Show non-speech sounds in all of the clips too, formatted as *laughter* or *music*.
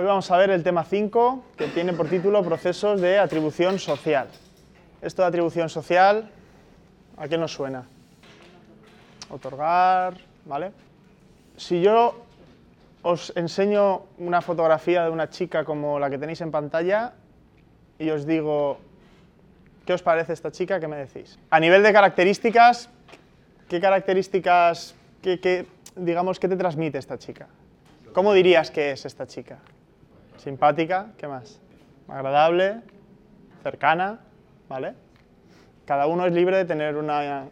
Hoy vamos a ver el tema 5, que tiene por título Procesos de atribución social. Esto de atribución social, ¿a qué nos suena? Otorgar, ¿vale? Si yo os enseño una fotografía de una chica como la que tenéis en pantalla y os digo, ¿qué os parece esta chica? ¿Qué me decís? A nivel de características, ¿qué características, qué, qué, digamos, qué te transmite esta chica? ¿Cómo dirías que es esta chica? simpática, ¿qué más? Agradable, cercana, ¿vale? Cada uno es libre de tener una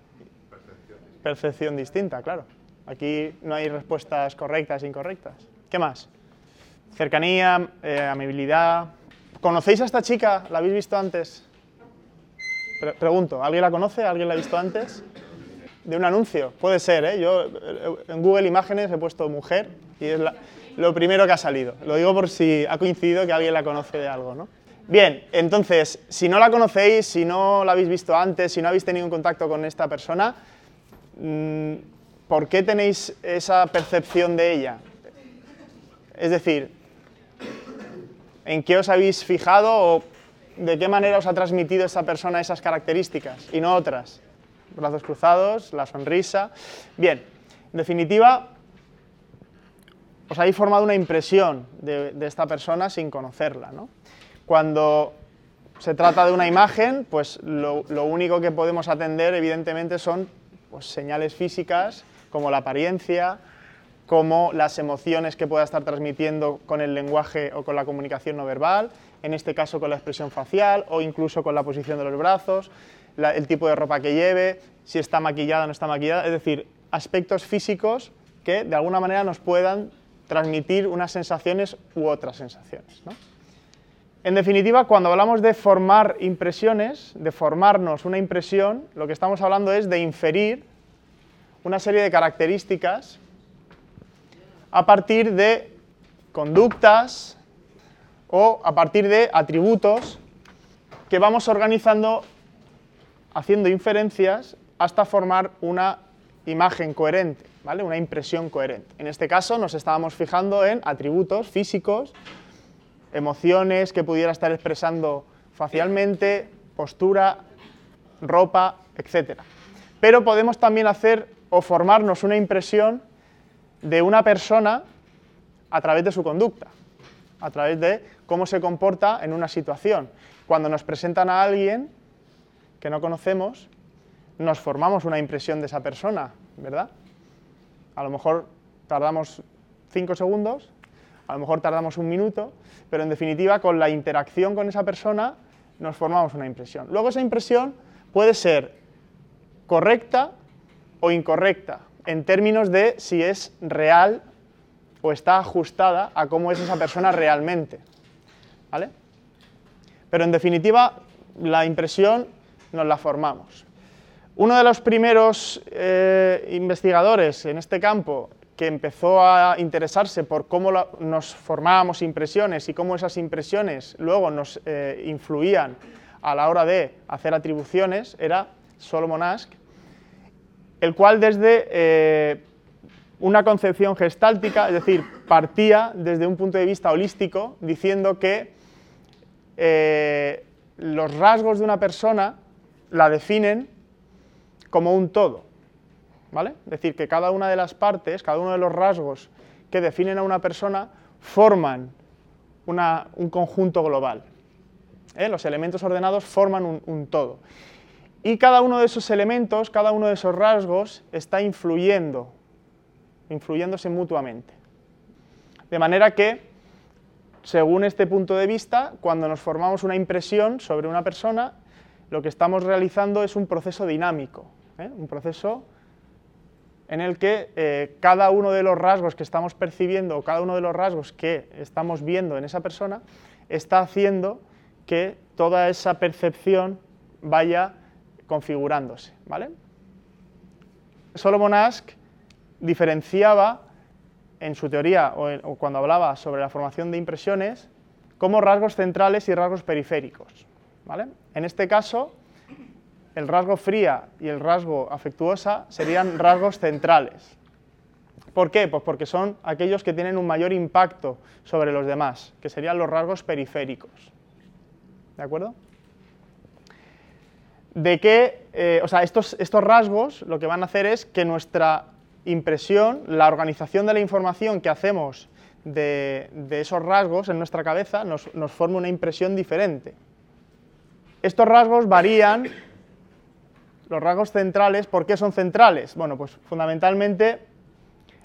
percepción distinta, claro. Aquí no hay respuestas correctas e incorrectas. ¿Qué más? Cercanía, eh, amabilidad. ¿Conocéis a esta chica? ¿La habéis visto antes? pregunto, ¿alguien la conoce? ¿Alguien la ha visto antes? De un anuncio, puede ser, ¿eh? Yo eh, en Google Imágenes he puesto mujer y es la, lo primero que ha salido. Lo digo por si ha coincidido que alguien la conoce de algo, ¿no? Bien, entonces, si no la conocéis, si no la habéis visto antes, si no habéis tenido contacto con esta persona, mm, ¿por qué tenéis esa percepción de ella? Es decir, ¿en qué os habéis fijado o de qué manera os ha transmitido esa persona esas características y no otras? Brazos cruzados, la sonrisa. Bien, en definitiva, os habéis formado una impresión de, esta persona sin conocerla. ¿no? Cuando se trata de una imagen, pues lo, único que podemos atender, evidentemente, son pues, señales físicas, como la apariencia, como las emociones que pueda estar transmitiendo con el lenguaje o con la comunicación no verbal, en este caso con la expresión facial o incluso con la posición de los brazos, el tipo de ropa que lleve, si está maquillada o no está maquillada, es decir, aspectos físicos que de alguna manera nos puedan transmitir unas sensaciones u otras sensaciones. En definitiva, cuando hablamos de formar impresiones, de formarnos una impresión, lo que estamos hablando es de inferir una serie de características a partir de conductas o a partir de atributos que vamos organizando haciendo inferencias hasta formar una imagen coherente. Una impresión coherente. En este caso nos estábamos fijando en atributos físicos, emociones que pudiera estar expresando facialmente, postura, ropa, etc. Pero podemos también hacer o formarnos una impresión de una persona a través de su conducta, a través de cómo se comporta en una situación. Cuando nos presentan a alguien que no conocemos, nos formamos una impresión de esa persona, ¿verdad? A lo mejor tardamos 5 segundos, a lo mejor tardamos un minuto, pero en definitiva con la interacción con esa persona nos formamos una impresión. Luego esa impresión puede ser correcta o incorrecta en términos de si es real o está ajustada a cómo es esa persona realmente. ¿Vale? Pero en definitiva, la impresión nos la formamos. Uno de los primeros eh, investigadores en este campo que empezó a interesarse por cómo nos formábamos impresiones y cómo esas impresiones luego nos eh, influían a la hora de hacer atribuciones era Solomon Asch, el cual desde eh, una concepción gestáltica, es decir, partía desde un punto de vista holístico, diciendo que los rasgos de una persona la definen como un todo. ¿vale? Es decir, que cada una de las partes, cada uno de los rasgos que definen a una persona forman un conjunto global. ¿eh? Los elementos ordenados forman un todo. Y cada uno de esos elementos, cada uno de esos rasgos está influyendo, influyéndose mutuamente. De manera que, según este punto de vista, cuando nos formamos una impresión sobre una persona, lo que estamos realizando es un proceso dinámico, ¿eh? un proceso en el que eh, cada uno de los rasgos que estamos percibiendo o cada uno de los rasgos que estamos viendo en esa persona está haciendo que toda esa percepción vaya configurándose. ¿vale? Solomon Asch diferenciaba en su teoría o, o cuando hablaba sobre la formación de impresiones como rasgos centrales y rasgos periféricos. ¿vale? En este caso, el rasgo fría y el rasgo afectuosa serían rasgos centrales. ¿Por qué? Pues porque son aquellos que tienen un mayor impacto sobre los demás, que serían los rasgos periféricos. ¿De acuerdo? De que, eh, o sea, estos, estos rasgos lo que van a hacer es que nuestra impresión, la organización de la información que hacemos de, esos rasgos en nuestra cabeza, nos, nos forme una impresión diferente. Estos rasgos varían, los rasgos centrales, ¿por qué son centrales? Bueno, pues fundamentalmente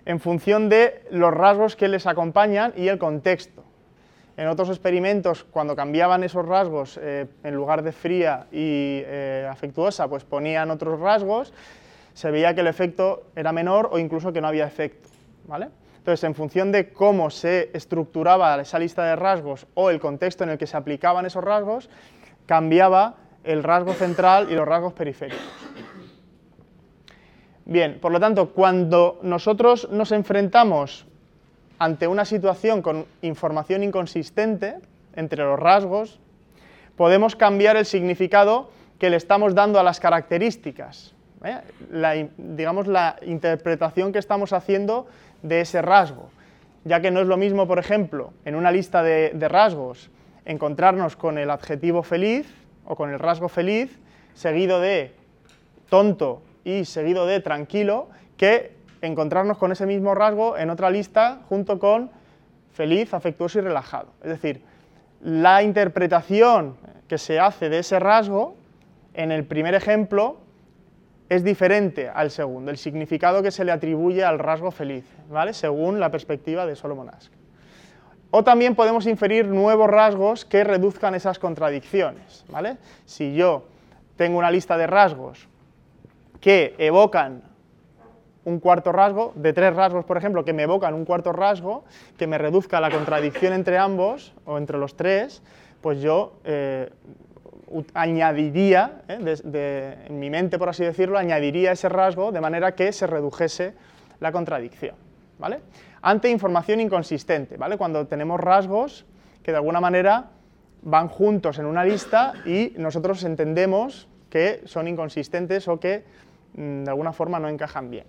en función de los rasgos que les acompañan y el contexto. En otros experimentos, cuando cambiaban esos rasgos, eh, en lugar de fría y eh, afectuosa, pues ponían otros rasgos, se veía que el efecto era menor o incluso que no había efecto. ¿vale? Entonces, en función de cómo se estructuraba esa lista de rasgos o el contexto en el que se aplicaban esos rasgos, cambiaba el rasgo central y los rasgos periféricos. Bien, por lo tanto, cuando nosotros nos enfrentamos ante una situación con información inconsistente entre los rasgos, podemos cambiar el significado que le estamos dando a las características, ¿eh? la, digamos la interpretación que estamos haciendo de ese rasgo, ya que no es lo mismo, por ejemplo, en una lista de, de rasgos, encontrarnos con el adjetivo feliz o con el rasgo feliz, seguido de tonto y seguido de tranquilo, que encontrarnos con ese mismo rasgo en otra lista junto con feliz, afectuoso y relajado. Es decir, la interpretación que se hace de ese rasgo en el primer ejemplo es diferente al segundo, el significado que se le atribuye al rasgo feliz, ¿vale? según la perspectiva de Solomon Asch. O también podemos inferir nuevos rasgos que reduzcan esas contradicciones. ¿vale? Si yo tengo una lista de rasgos que evocan un cuarto rasgo, de tres rasgos, por ejemplo, que me evocan un cuarto rasgo, que me reduzca la contradicción entre ambos, o entre los tres, pues yo eh, añadiría, eh, en mi mente, por así decirlo, añadiría ese rasgo de manera que se redujese la contradicción. ¿vale? ante información inconsistente, ¿vale? Cuando tenemos rasgos que de alguna manera van juntos en una lista y nosotros entendemos que son inconsistentes o que mm, de alguna forma no encajan bien,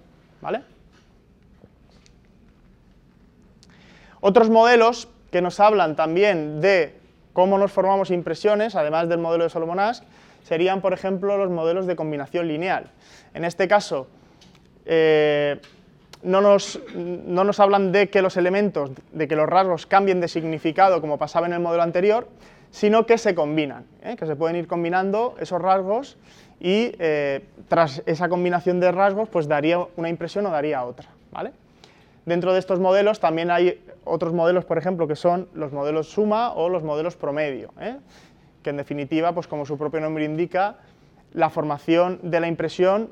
Otros modelos que nos hablan también de cómo nos formamos impresiones, además del modelo de Solomon Asch, serían, por ejemplo, los modelos de combinación lineal. En este caso, eh, no nos, hablan de que los elementos, de que los rasgos cambien de significado como pasaba en el modelo anterior, sino que se combinan, ¿eh? que se pueden ir combinando esos rasgos y eh, tras esa combinación de rasgos pues daría una impresión o daría otra. ¿vale? Dentro de estos modelos también hay otros modelos, por ejemplo, que son los modelos suma o los modelos promedio, ¿eh? que en definitiva, pues como su propio nombre indica, la formación de la impresión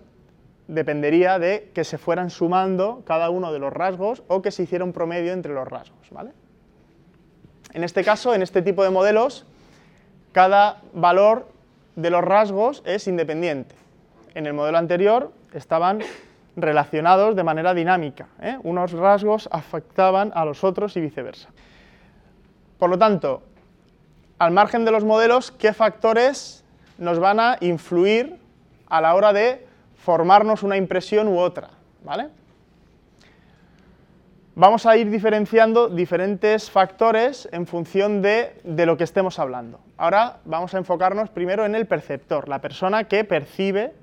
dependería de que se fueran sumando cada uno de los rasgos o que se hiciera un promedio entre los rasgos. ¿vale? En este caso, en este tipo de modelos, cada valor de los rasgos es independiente. En el modelo anterior estaban relacionados de manera dinámica. ¿eh? Unos rasgos afectaban a los otros y viceversa. Por lo tanto, al margen de los modelos, ¿qué factores nos van a influir a la hora de formarnos una impresión u otra, ¿vale? Vamos a ir diferenciando diferentes factores en función de, lo que estemos hablando. Ahora vamos a enfocarnos primero en el perceptor, la persona que percibe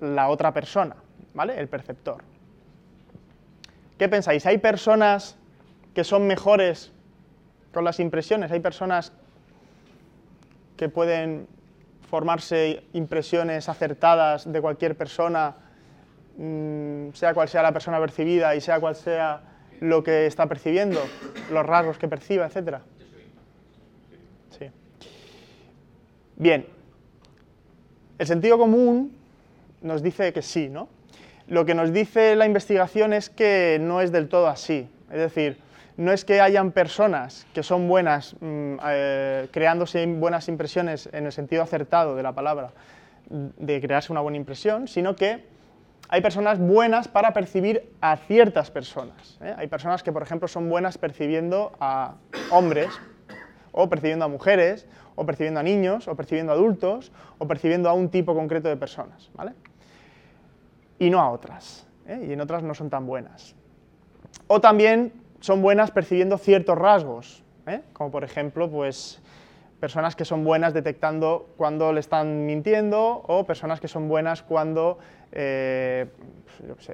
la otra persona, ¿vale? El perceptor. ¿Qué pensáis? ¿Hay personas que son mejores con las impresiones? ¿Hay personas que pueden formarse impresiones acertadas de cualquier persona, mm, sea cual sea la persona percibida y sea cual sea lo que está percibiendo, los rasgos que perciba, etc. Sí. Bien, el sentido común nos dice que sí, ¿no? Lo que nos dice la investigación es que no es del todo así. Es decir, no es que hayan personas que son buenas, mm, eh, creándose buenas impresiones en el sentido acertado de la palabra, de crearse una buena impresión, sino que hay personas buenas para percibir a ciertas personas. ¿eh? Hay personas que, por ejemplo, son buenas percibiendo a hombres, o percibiendo a mujeres, o percibiendo a niños, o percibiendo a adultos, o percibiendo a un tipo concreto de personas, ¿vale? Y no a otras, ¿eh? y en otras no son tan buenas. O también son buenas percibiendo ciertos rasgos, ¿eh? como por ejemplo, pues personas que son buenas detectando cuando le están mintiendo o personas que son buenas cuando eh, pues,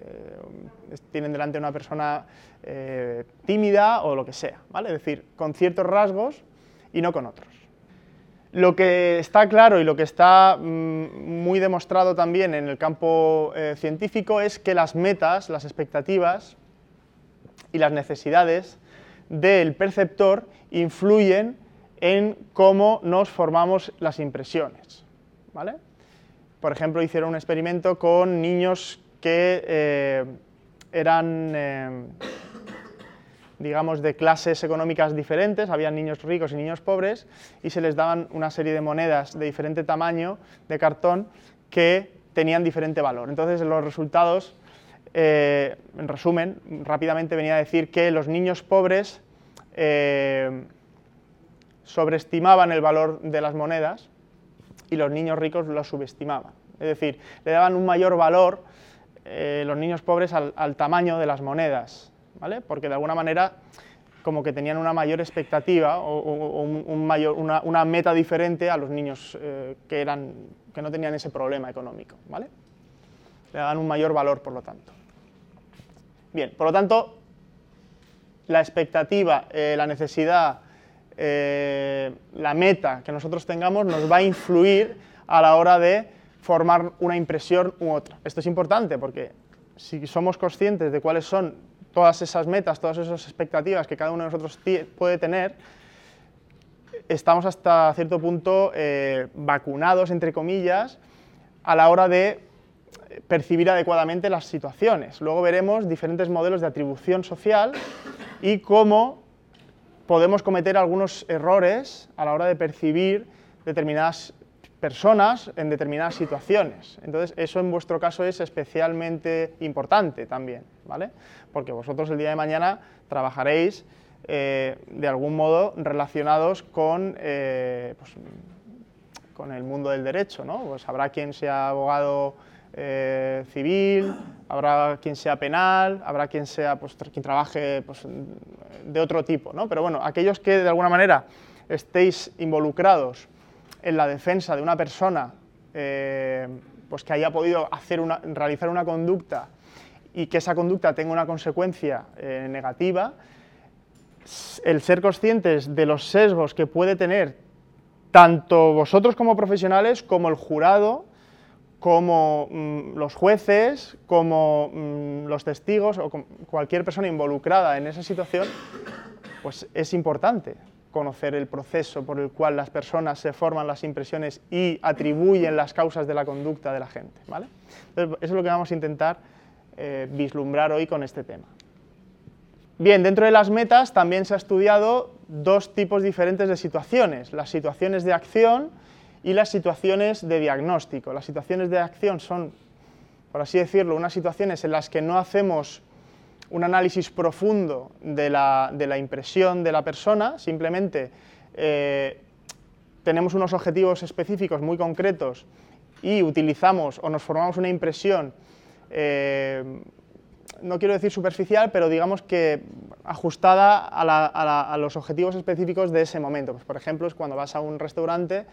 tienen delante una persona eh, tímida o lo que sea, ¿vale? Es decir, con ciertos rasgos y no con otros. Lo que está claro y lo que está mm, muy demostrado también en el campo eh, científico es que las metas, las expectativas y las necesidades del perceptor influyen en cómo nos formamos las impresiones. ¿vale? Por ejemplo, hicieron un experimento con niños que eh, eran, eh, digamos, de clases económicas diferentes, había niños ricos y niños pobres, y se les daban una serie de monedas de diferente tamaño, de cartón, que tenían diferente valor. Entonces, los resultados, eh, en resumen, rápidamente venía a decir que los niños pobres sobreestimaban el valor de las monedas y los niños ricos lo subestimaban. Es decir, le daban un mayor valor eh, los niños pobres al, tamaño de las monedas, ¿vale? porque de alguna manera como que tenían una mayor expectativa o, un, mayor, una, meta diferente a los niños eh, que, eran, que no tenían ese problema económico. ¿vale? Le daban un mayor valor, por lo tanto. Bien, por lo tanto, la expectativa, eh, la necesidad eh, la meta que nosotros tengamos nos va a influir a la hora de formar una impresión u otra. Esto es importante porque si somos conscientes de cuáles son todas esas metas, todas esas expectativas que cada uno de nosotros puede tener, estamos hasta cierto punto eh, vacunados, entre comillas, a la hora de percibir adecuadamente las situaciones. Luego veremos diferentes modelos de atribución social y cómo podemos cometer algunos errores a la hora de percibir determinadas personas en determinadas situaciones. Entonces, eso en vuestro caso es especialmente importante también, ¿vale? Porque vosotros el día de mañana trabajaréis eh, de algún modo relacionados con, eh, pues, con el mundo del derecho, ¿no? Pues habrá quien sea abogado eh, civil, habrá quien sea penal, habrá quien sea pues, quien trabaje pues, de otro tipo, ¿no? Pero bueno, aquellos que de alguna manera estéis involucrados en la defensa de una persona eh, pues que haya podido una, realizar una conducta y que esa conducta tenga una consecuencia eh, negativa, el ser conscientes de los sesgos que puede tener tanto vosotros como profesionales como el jurado como mm, los jueces, como mm, los testigos o cualquier persona involucrada en esa situación, pues es importante conocer el proceso por el cual las personas se forman las impresiones y atribuyen las causas de la conducta de la gente. ¿vale? eso es lo que vamos a intentar eh, vislumbrar hoy con este tema. Bien, dentro de las metas también se ha estudiado dos tipos diferentes de situaciones, las situaciones de acción y las situaciones de diagnóstico. Las situaciones de acción son, por así decirlo, unas situaciones en las que no hacemos un análisis profundo de la, impresión de la persona, simplemente eh, tenemos unos objetivos específicos muy concretos y utilizamos o nos formamos una impresión eh, no quiero decir superficial, pero digamos que ajustada a, los objetivos específicos de ese momento. Pues, por ejemplo, es cuando vas a un restaurante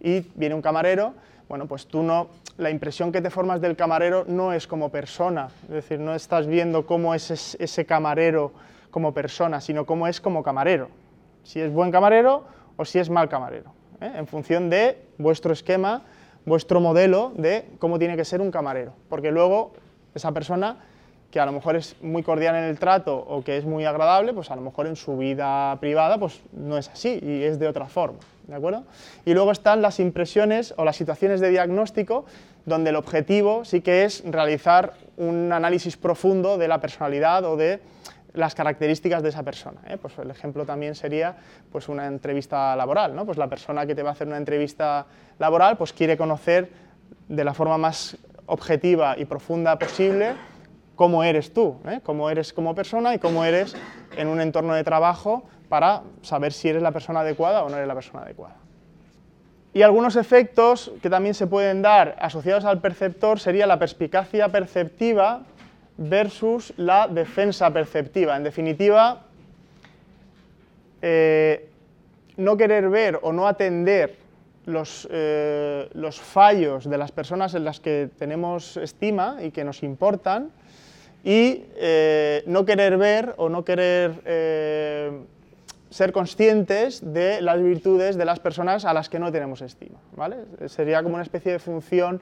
y viene un camarero, bueno, pues tú no, la impresión que te formas del camarero no es como persona, es decir, no estás viendo cómo es ese camarero como persona, sino cómo es como camarero. Si es buen camarero o si es mal camarero, ¿eh? en función de vuestro esquema, vuestro modelo de cómo tiene que ser un camarero, porque luego esa persona que a lo mejor es muy cordial en el trato o que es muy agradable, pues a lo mejor en su vida privada pues no es así y es de otra forma, ¿de acuerdo? Y luego están las impresiones o las situaciones de diagnóstico donde el objetivo sí que es realizar un análisis profundo de la personalidad o de las características de esa persona. ¿eh? Pues el ejemplo también sería pues una entrevista laboral, ¿no? Pues la persona que te va a hacer una entrevista laboral pues quiere conocer de la forma más objetiva y profunda posible cómo eres tú, ¿eh? cómo eres como persona y cómo eres en un entorno de trabajo para saber si eres la persona adecuada o no eres la persona adecuada. Y algunos efectos que también se pueden dar asociados al perceptor sería la perspicacia perceptiva versus la defensa perceptiva. En definitiva, eh, no querer ver o no atender eh, los, fallos de las personas en las que tenemos estima y que nos importan y eh, no querer ver o no querer ser conscientes de las virtudes de las personas a las que no tenemos estima. ¿vale? Sería como una especie de función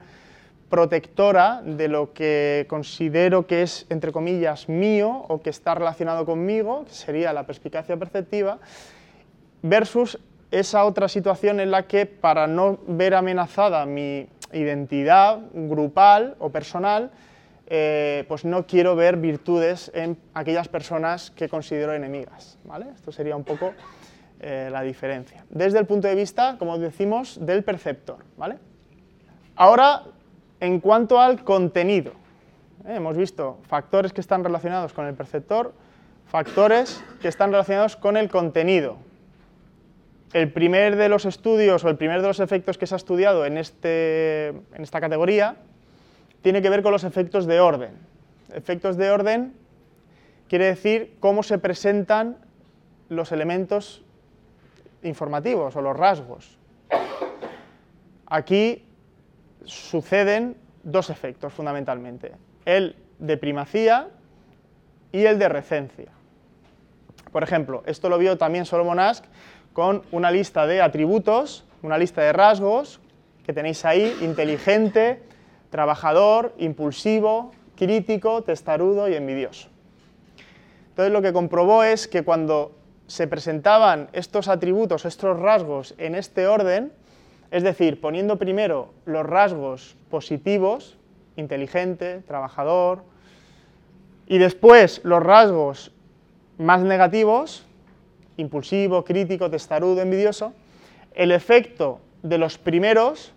protectora de lo que considero que es, entre comillas, mío o que está relacionado conmigo, que sería la perspicacia perceptiva, versus esa otra situación en la que para no ver amenazada mi identidad grupal o personal, eh, pues no quiero ver virtudes en aquellas personas que considero enemigas. ¿vale? Esto sería un poco eh, la diferencia. Desde el punto de vista, como decimos, del perceptor. ¿vale? Ahora, en cuanto al contenido, ¿eh? hemos visto factores que están relacionados con el perceptor, factores que están relacionados con el contenido. El primer de los estudios o el primer de los efectos que se ha estudiado en, este, en esta categoría tiene que ver con los efectos de orden. Efectos de orden quiere decir cómo se presentan los elementos informativos o los rasgos. Aquí suceden dos efectos fundamentalmente, el de primacía y el de recencia. Por ejemplo, esto lo vio también Solomon Ask con una lista de atributos, una lista de rasgos que tenéis ahí, inteligente, trabajador, impulsivo, crítico, testarudo y envidioso. Entonces lo que comprobó es que cuando se presentaban estos atributos, estos rasgos en este orden, es decir, poniendo primero los rasgos positivos, inteligente, trabajador, y después los rasgos más negativos, impulsivo, crítico, testarudo, envidioso, el efecto de los primeros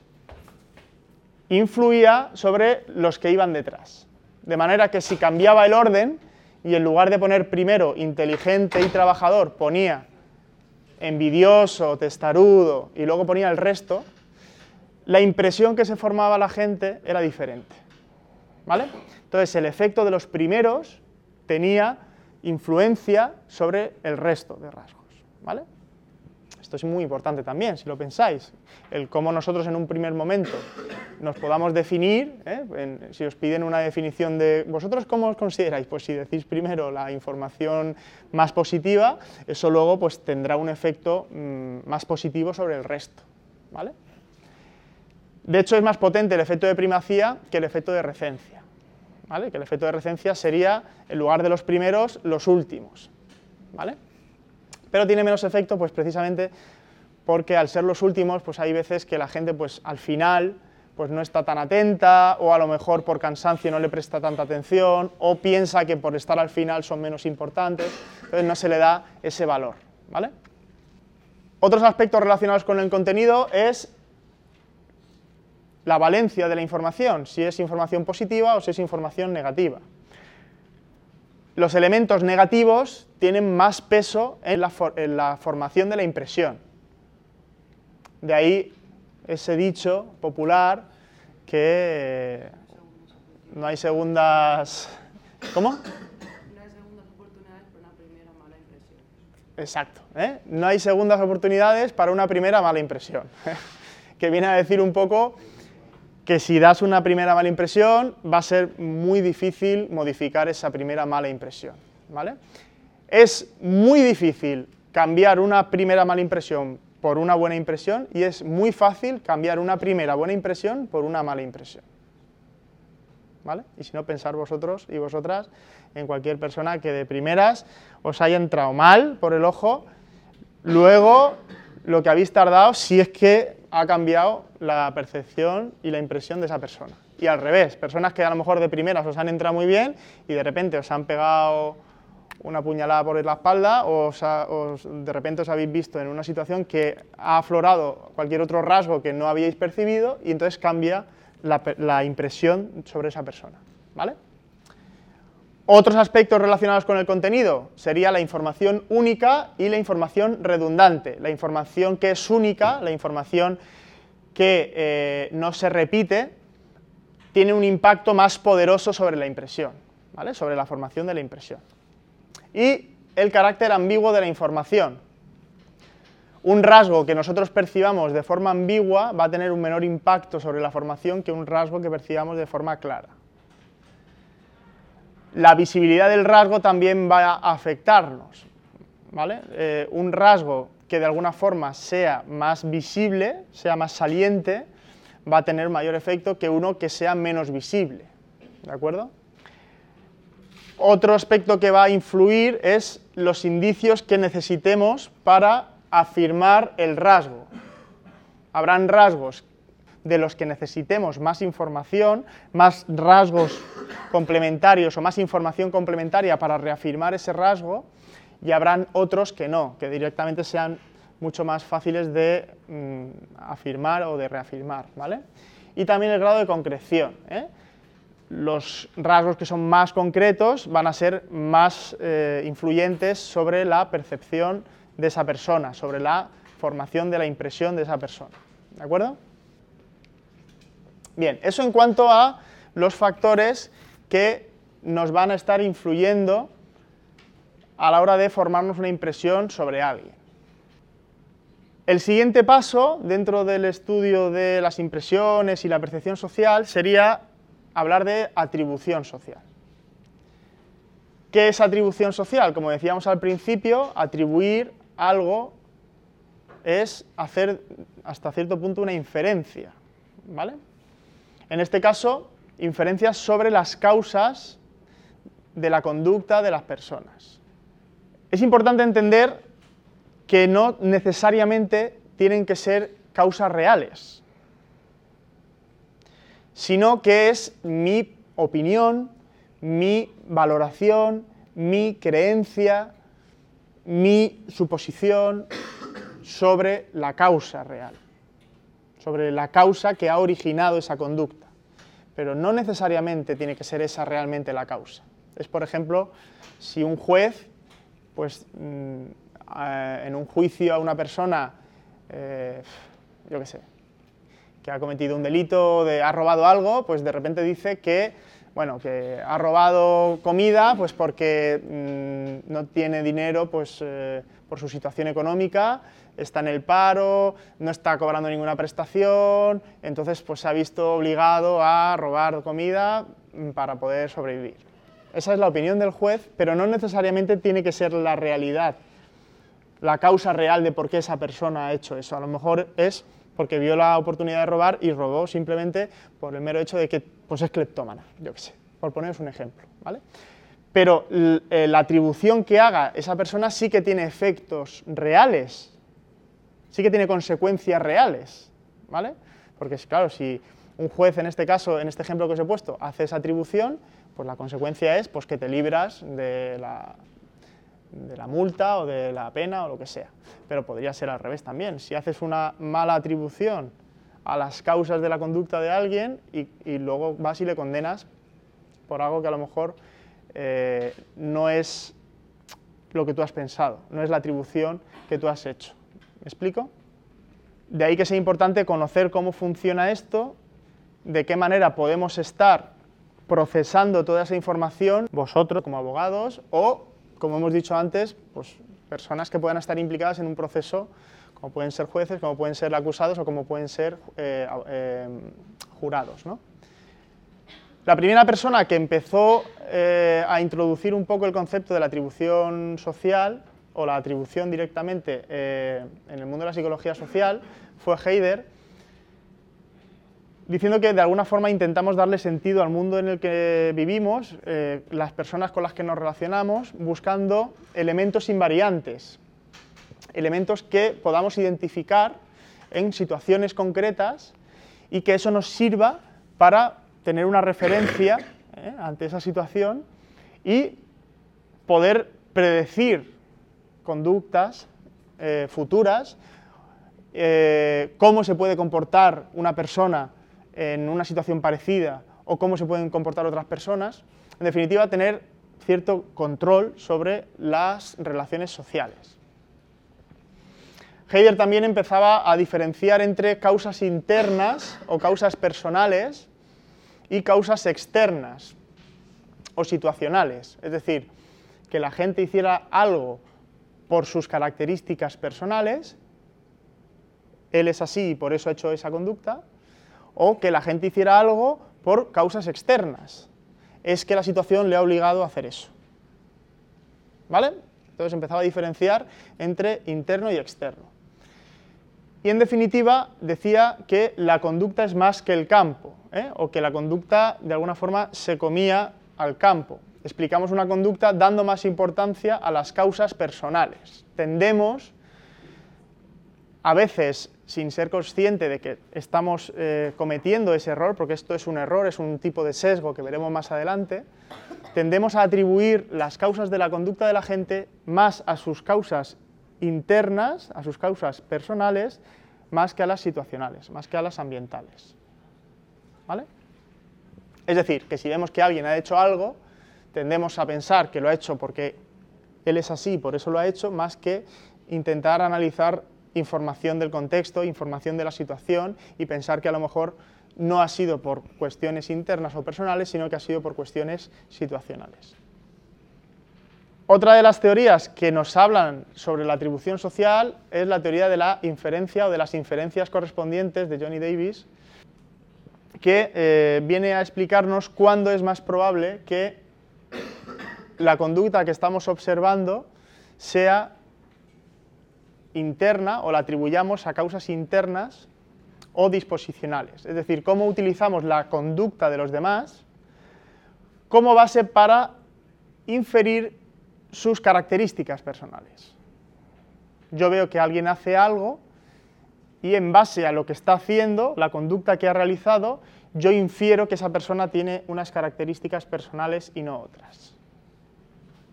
influía sobre los que iban detrás. De manera que si cambiaba el orden y en lugar de poner primero inteligente y trabajador ponía envidioso, testarudo y luego ponía el resto, la impresión que se formaba la gente era diferente. ¿Vale? Entonces el efecto de los primeros tenía influencia sobre el resto de rasgos. ¿Vale? Esto es muy importante también, si lo pensáis, el cómo nosotros en un primer momento nos podamos definir, ¿eh? si os piden una definición de vosotros cómo os consideráis, pues si decís primero la información más positiva, eso luego pues tendrá un efecto mm, más positivo sobre el resto, ¿vale? De hecho es más potente el efecto de primacía que el efecto de recencia, ¿vale? Que el efecto de recencia sería en lugar de los primeros los últimos, ¿vale? Pero tiene menos efecto pues precisamente porque al ser los últimos pues hay veces que la gente pues al final pues no está tan atenta o a lo mejor por cansancio no le presta tanta atención o piensa que por estar al final son menos importantes, entonces no se le da ese valor, ¿vale? Otros aspectos relacionados con el contenido es la valencia de la información, si es información positiva o si es información negativa los elementos negativos tienen más peso en la, formación de la impresión. De ahí ese dicho popular que eh, no hay segundas... ¿Cómo? No hay segundas oportunidades para una primera mala impresión. Exacto. ¿eh? No hay segundas oportunidades para una primera mala impresión. *laughs* que viene a decir un poco que si das una primera mala impresión va a ser muy difícil modificar esa primera mala impresión. ¿vale? Es muy difícil cambiar una primera mala impresión por una buena impresión y es muy fácil cambiar una primera buena impresión por una mala impresión. ¿Vale? Y si no, pensar vosotros y vosotras en cualquier persona que de primeras os haya entrado mal por el ojo, luego lo que habéis tardado, si es que ha cambiado la percepción y la impresión de esa persona. Y al revés, personas que a lo mejor de primeras os han entrado muy bien y de repente os han pegado una puñalada por la espalda o de repente os habéis visto en una situación que ha aflorado cualquier otro rasgo que no habíais percibido y entonces cambia la, la impresión sobre esa persona. ¿vale? Otros aspectos relacionados con el contenido sería la información única y la información redundante. La información que es única, la información que eh, no se repite, tiene un impacto más poderoso sobre la impresión, ¿vale? sobre la formación de la impresión. Y el carácter ambiguo de la información. Un rasgo que nosotros percibamos de forma ambigua va a tener un menor impacto sobre la formación que un rasgo que percibamos de forma clara la visibilidad del rasgo también va a afectarnos. ¿vale? Eh, un rasgo que de alguna forma sea más visible, sea más saliente, va a tener mayor efecto que uno que sea menos visible. ¿De acuerdo? Otro aspecto que va a influir es los indicios que necesitemos para afirmar el rasgo. Habrán rasgos de los que necesitemos más información, más rasgos complementarios o más información complementaria para reafirmar ese rasgo, y habrán otros que no, que directamente sean mucho más fáciles de mm, afirmar o de reafirmar. ¿vale? Y también el grado de concreción. ¿eh? Los rasgos que son más concretos van a ser más eh, influyentes sobre la percepción de esa persona, sobre la formación de la impresión de esa persona. ¿De acuerdo? Bien, eso en cuanto a los factores que nos van a estar influyendo a la hora de formarnos una impresión sobre alguien. El siguiente paso dentro del estudio de las impresiones y la percepción social sería hablar de atribución social. ¿Qué es atribución social? Como decíamos al principio, atribuir algo es hacer hasta cierto punto una inferencia, ¿vale? En este caso, inferencias sobre las causas de la conducta de las personas. Es importante entender que no necesariamente tienen que ser causas reales, sino que es mi opinión, mi valoración, mi creencia, mi suposición sobre la causa real sobre la causa que ha originado esa conducta. Pero no necesariamente tiene que ser esa realmente la causa. Es, por ejemplo, si un juez, pues, mm, en un juicio a una persona, eh, yo qué sé, que ha cometido un delito, de, ha robado algo, pues de repente dice que, bueno, que ha robado comida, pues porque mm, no tiene dinero, pues eh, por su situación económica, está en el paro, no está cobrando ninguna prestación, entonces pues se ha visto obligado a robar comida mm, para poder sobrevivir. Esa es la opinión del juez, pero no necesariamente tiene que ser la realidad, la causa real de por qué esa persona ha hecho eso. A lo mejor es porque vio la oportunidad de robar y robó simplemente por el mero hecho de que pues es cleptómana, yo qué sé, por poneros un ejemplo, ¿vale? Pero eh, la atribución que haga esa persona sí que tiene efectos reales sí que tiene consecuencias reales, ¿vale? Porque claro, si un juez en este caso, en este ejemplo que os he puesto, hace esa atribución, pues la consecuencia es pues, que te libras de la, de la multa o de la pena o lo que sea. Pero podría ser al revés también. Si haces una mala atribución a las causas de la conducta de alguien y, luego vas y le condenas por algo que a lo mejor eh, no es lo que tú has pensado, no es la atribución que tú has hecho. ¿Me explico? De ahí que sea importante conocer cómo funciona esto, de qué manera podemos estar procesando toda esa información vosotros como abogados o, como hemos dicho antes, pues, personas que puedan estar implicadas en un proceso, como pueden ser jueces, como pueden ser acusados o como pueden ser eh, eh, jurados. La primera persona que empezó eh, a introducir un poco el concepto de la atribución social o la atribución directamente en el mundo de la psicología social fue Heider, diciendo que de alguna forma intentamos darle sentido al mundo en el que vivimos, eh, las personas con las que nos relacionamos, buscando elementos invariantes, elementos que podamos identificar en situaciones concretas y que eso nos sirva para tener una referencia eh, ante esa situación y poder predecir conductas eh, futuras, cómo se puede comportar una persona en una situación parecida o cómo se pueden comportar otras personas. En definitiva, tener cierto control sobre las relaciones sociales. Heidegger también empezaba a diferenciar entre causas internas o causas personales y causas externas o situacionales. Es decir, que la gente hiciera algo por sus características personales, él es así y por eso ha hecho esa conducta, o que la gente hiciera algo por causas externas, es que la situación le ha obligado a hacer eso. ¿Vale? Entonces empezaba a diferenciar entre interno y externo. Y en definitiva decía que la conducta es más que el campo, ¿eh? o que la conducta de alguna forma se comía al campo. Explicamos una conducta dando más importancia a las causas personales. Tendemos, a veces sin ser consciente de que estamos eh, cometiendo ese error, porque esto es un error, es un tipo de sesgo que veremos más adelante, tendemos a atribuir las causas de la conducta de la gente más a sus causas internas, a sus causas personales, más que a las situacionales, más que a las ambientales. ¿Vale? Es decir, que si vemos que alguien ha hecho algo, tendemos a pensar que lo ha hecho porque él es así, por eso lo ha hecho, más que intentar analizar información del contexto, información de la situación y pensar que a lo mejor no ha sido por cuestiones internas o personales, sino que ha sido por cuestiones situacionales. Otra de las teorías que nos hablan sobre la atribución social es la teoría de la inferencia o de las inferencias correspondientes de Johnny Davis, que eh, viene a explicarnos cuándo es más probable que la conducta que estamos observando sea interna o la atribuyamos a causas internas o disposicionales. Es decir, cómo utilizamos la conducta de los demás como base para inferir sus características personales. Yo veo que alguien hace algo y en base a lo que está haciendo, la conducta que ha realizado, yo infiero que esa persona tiene unas características personales y no otras.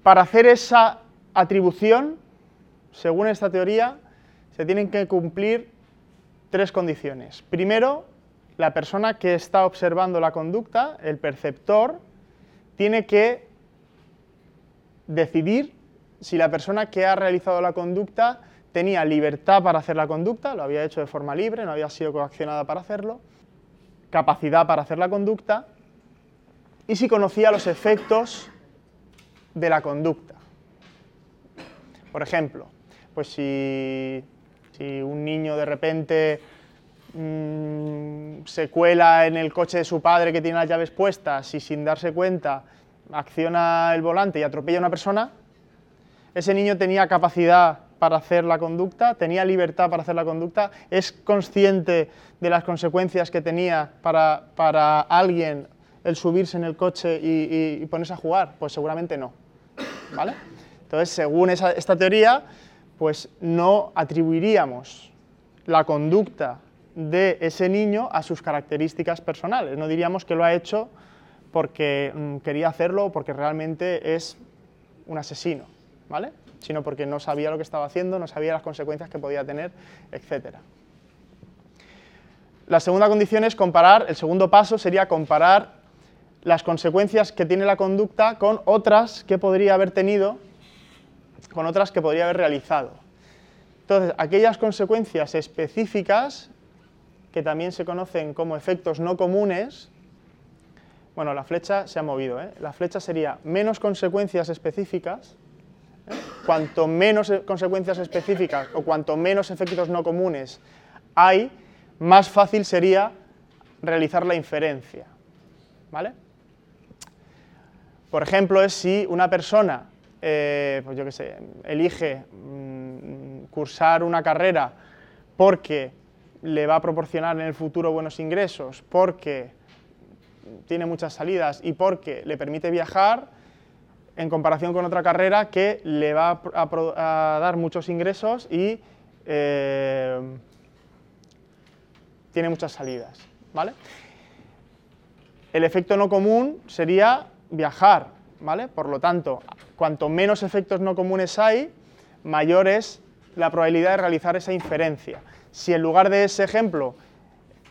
Para hacer esa atribución, según esta teoría, se tienen que cumplir tres condiciones. Primero, la persona que está observando la conducta, el perceptor, tiene que decidir si la persona que ha realizado la conducta tenía libertad para hacer la conducta, lo había hecho de forma libre, no había sido coaccionada para hacerlo, capacidad para hacer la conducta, y si conocía los efectos de la conducta. Por ejemplo, pues si, un niño de repente mm, se cuela en el coche de su padre que tiene las llaves puestas y sin darse cuenta acciona el volante y atropella a una persona, ese niño tenía capacidad para hacer la conducta, tenía libertad para hacer la conducta, es consciente de las consecuencias que tenía para, alguien el subirse en el coche y, y, ponerse a jugar, pues seguramente no. ¿vale? Entonces, según esta teoría, pues no atribuiríamos la conducta de ese niño a sus características personales. No diríamos que lo ha hecho porque mm, quería hacerlo o porque realmente es un asesino, ¿vale? Sino porque no sabía lo que estaba haciendo, no sabía las consecuencias que podía tener, etc. La segunda condición es comparar, el segundo paso sería comparar las consecuencias que tiene la conducta con otras que podría haber tenido, con otras que podría haber realizado. Entonces, aquellas consecuencias específicas, que también se conocen como efectos no comunes, bueno, la flecha se ha movido, ¿eh? la flecha sería menos consecuencias específicas, ¿eh? cuanto menos consecuencias específicas o cuanto menos efectos no comunes hay, más fácil sería realizar la inferencia. ¿Vale? Por ejemplo, es si una persona, eh, pues yo qué sé, elige mm, cursar una carrera porque le va a proporcionar en el futuro buenos ingresos, porque tiene muchas salidas y porque le permite viajar, en comparación con otra carrera que le va a, dar muchos ingresos y eh, tiene muchas salidas. ¿vale? El efecto no común sería viajar, ¿vale? Por lo tanto, cuanto menos efectos no comunes hay, mayor es la probabilidad de realizar esa inferencia. Si en lugar de ese ejemplo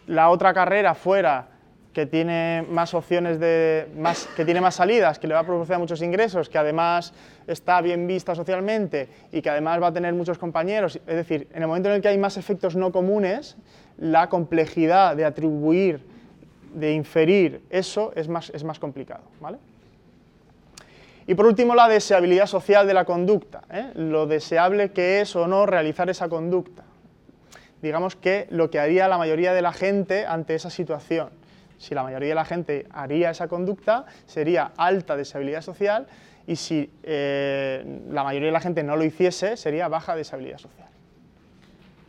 la otra carrera fuera que tiene más opciones de más, que tiene más salidas, que le va a proporcionar muchos ingresos, que además está bien vista socialmente y que además va a tener muchos compañeros. Es decir, en el momento en el que hay más efectos no comunes, la complejidad de atribuir, de inferir eso es más, es más complicado. ¿vale? Y por último, la deseabilidad social de la conducta, ¿eh? lo deseable que es o no realizar esa conducta. Digamos que lo que haría la mayoría de la gente ante esa situación. Si la mayoría de la gente haría esa conducta, sería alta deseabilidad social y si eh, la mayoría de la gente no lo hiciese, sería baja deshabilidad social.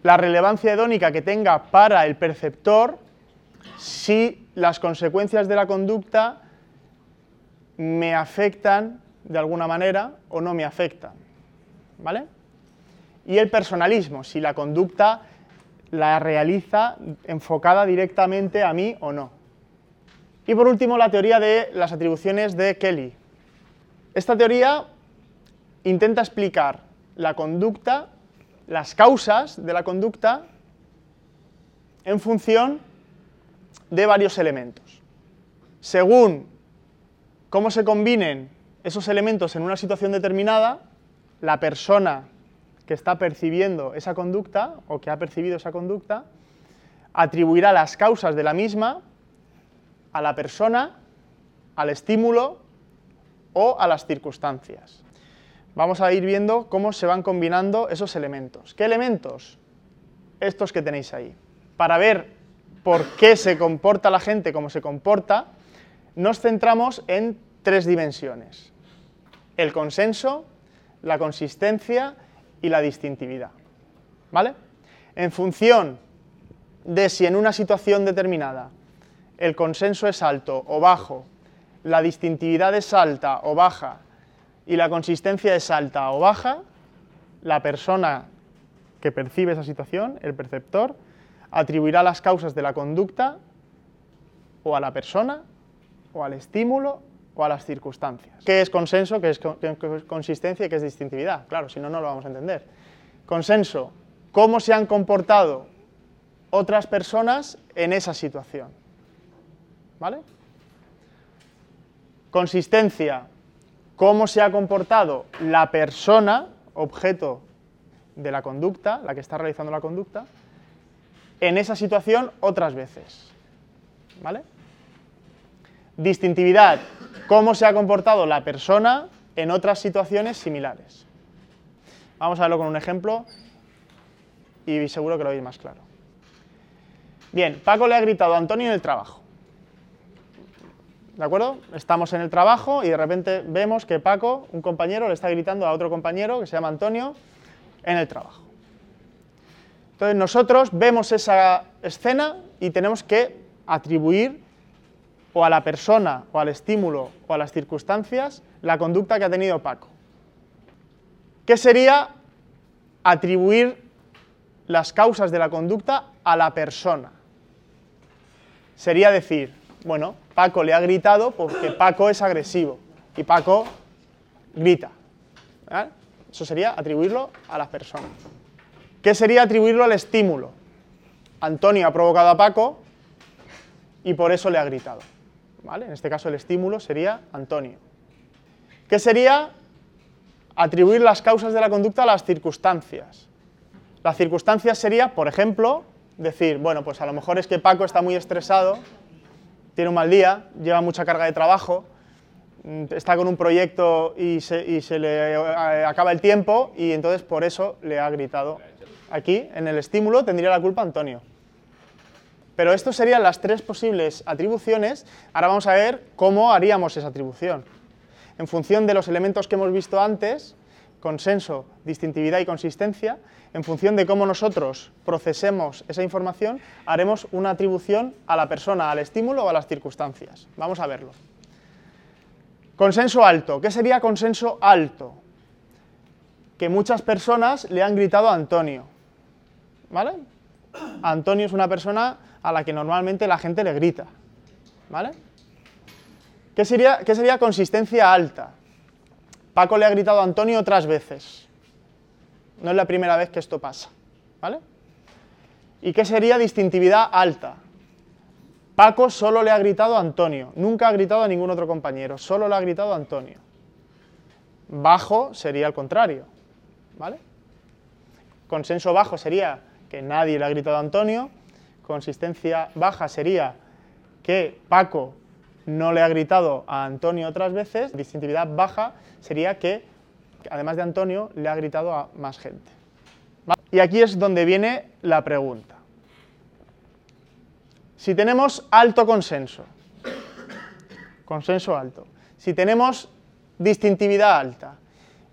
La relevancia hedónica que tenga para el perceptor si las consecuencias de la conducta me afectan de alguna manera o no me afectan. ¿Vale? Y el personalismo, si la conducta la realiza enfocada directamente a mí o no. Y por último, la teoría de las atribuciones de Kelly. Esta teoría intenta explicar la conducta, las causas de la conducta en función de varios elementos. Según cómo se combinen esos elementos en una situación determinada, la persona que está percibiendo esa conducta o que ha percibido esa conducta atribuirá las causas de la misma a la persona, al estímulo o a las circunstancias. Vamos a ir viendo cómo se van combinando esos elementos. ¿Qué elementos? Estos que tenéis ahí. Para ver por qué se comporta la gente como se comporta, nos centramos en tres dimensiones. El consenso, la consistencia y la distintividad. ¿Vale? En función de si en una situación determinada el consenso es alto o bajo, la distintividad es alta o baja y la consistencia es alta o baja, la persona que percibe esa situación, el perceptor, atribuirá las causas de la conducta o a la persona, o al estímulo, o a las circunstancias. ¿Qué es consenso? ¿Qué es consistencia y qué es distintividad? Claro, si no, no lo vamos a entender. Consenso, cómo se han comportado otras personas en esa situación. ¿Vale? Consistencia, cómo se ha comportado la persona, objeto de la conducta, la que está realizando la conducta, en esa situación otras veces. ¿Vale? Distintividad, cómo se ha comportado la persona en otras situaciones similares. Vamos a verlo con un ejemplo y seguro que lo veis más claro. Bien, Paco le ha gritado a Antonio en el trabajo. ¿De acuerdo? Estamos en el trabajo y de repente vemos que Paco, un compañero, le está gritando a otro compañero que se llama Antonio en el trabajo. Entonces nosotros vemos esa escena y tenemos que atribuir o a la persona, o al estímulo, o a las circunstancias la conducta que ha tenido Paco. ¿Qué sería atribuir las causas de la conducta a la persona? Sería decir, bueno, Paco le ha gritado porque Paco es agresivo y Paco grita. Eso sería atribuirlo a la persona. ¿Qué sería atribuirlo al estímulo? Antonio ha provocado a Paco y por eso le ha gritado. En este caso el estímulo sería Antonio. ¿Qué sería atribuir las causas de la conducta a las circunstancias? Las circunstancias sería, por ejemplo, decir, bueno, pues a lo mejor es que Paco está muy estresado tiene un mal día, lleva mucha carga de trabajo, mm, está con un proyecto y se, le eh, acaba el tiempo y entonces por eso le ha gritado. Aquí, en el estímulo, tendría la culpa Antonio. Pero estas serían las tres posibles atribuciones. Ahora vamos a ver cómo haríamos esa atribución. En función de los elementos que hemos visto antes, consenso, distintividad y consistencia, en función de cómo nosotros procesemos esa información, haremos una atribución a la persona, al estímulo o a las circunstancias. Vamos a verlo. Consenso alto. ¿Qué sería consenso alto? Que muchas personas le han gritado a Antonio. ¿Vale? Antonio es una persona a la que normalmente la gente le grita. ¿Vale? ¿Qué sería, qué sería consistencia alta? Paco le ha gritado a Antonio otras veces. No es la primera vez que esto pasa. ¿Vale? ¿Y qué sería distintividad alta? Paco solo le ha gritado a Antonio, nunca ha gritado a ningún otro compañero, solo le ha gritado a Antonio. Bajo sería el contrario, ¿vale? Consenso bajo sería que nadie le ha gritado a Antonio, consistencia baja sería que Paco no le ha gritado a Antonio otras veces, distintividad baja sería que, además de Antonio, le ha gritado a más gente. Y aquí es donde viene la pregunta. Si tenemos alto consenso, consenso alto, si tenemos distintividad alta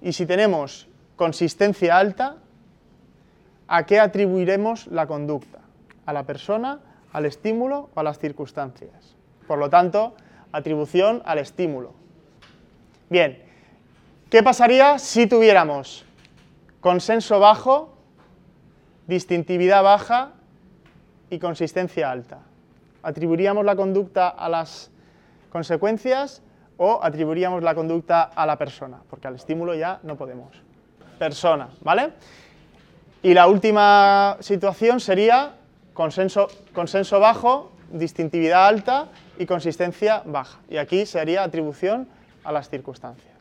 y si tenemos consistencia alta, ¿a qué atribuiremos la conducta? ¿A la persona, al estímulo o a las circunstancias? Por lo tanto, atribución al estímulo. Bien, ¿qué pasaría si tuviéramos consenso bajo, distintividad baja y consistencia alta? ¿Atribuiríamos la conducta a las consecuencias o atribuiríamos la conducta a la persona? Porque al estímulo ya no podemos. Persona, ¿vale? Y la última situación sería consenso, consenso bajo, distintividad alta y consistencia baja. Y aquí sería atribución a las circunstancias.